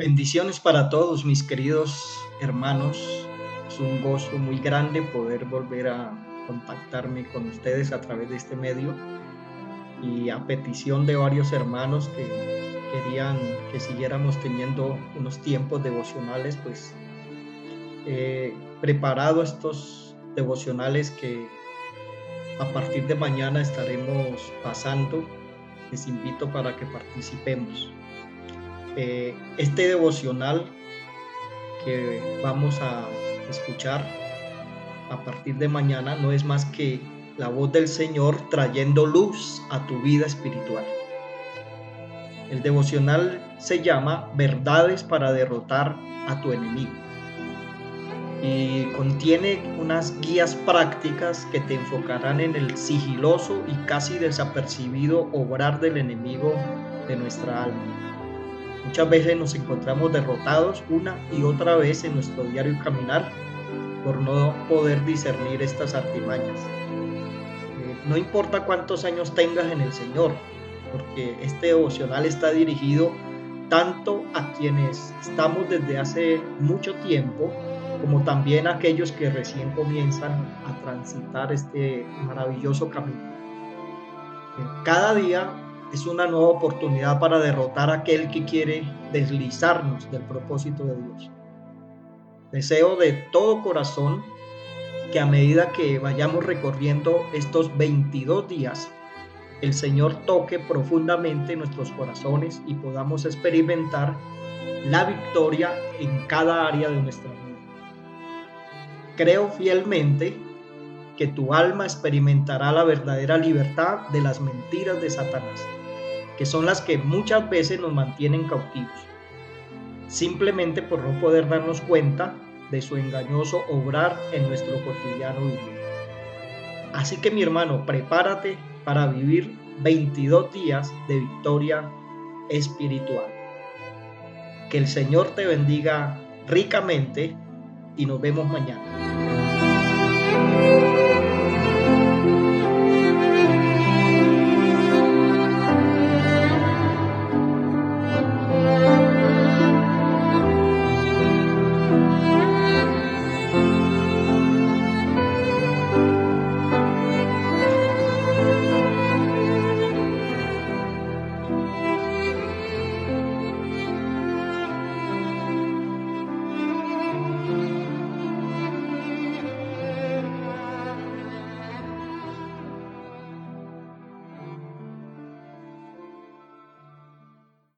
Bendiciones para todos mis queridos hermanos. Es un gozo muy grande poder volver a contactarme con ustedes a través de este medio y a petición de varios hermanos que querían que siguiéramos teniendo unos tiempos devocionales, pues he preparado estos devocionales que a partir de mañana estaremos pasando. Les invito para que participemos. Eh, este devocional que vamos a escuchar a partir de mañana no es más que la voz del Señor trayendo luz a tu vida espiritual. El devocional se llama Verdades para derrotar a tu enemigo y contiene unas guías prácticas que te enfocarán en el sigiloso y casi desapercibido obrar del enemigo de nuestra alma. Muchas veces nos encontramos derrotados una y otra vez en nuestro diario caminar por no poder discernir estas artimañas. Eh, no importa cuántos años tengas en el Señor, porque este devocional está dirigido tanto a quienes estamos desde hace mucho tiempo, como también a aquellos que recién comienzan a transitar este maravilloso camino. Eh, cada día es una nueva oportunidad para derrotar a aquel que quiere deslizarnos del propósito de Dios. Deseo de todo corazón que a medida que vayamos recorriendo estos 22 días, el Señor toque profundamente nuestros corazones y podamos experimentar la victoria en cada área de nuestra vida. Creo fielmente que tu alma experimentará la verdadera libertad de las mentiras de Satanás que son las que muchas veces nos mantienen cautivos, simplemente por no poder darnos cuenta de su engañoso obrar en nuestro cotidiano vivir. Así que mi hermano, prepárate para vivir 22 días de victoria espiritual. Que el Señor te bendiga ricamente y nos vemos mañana.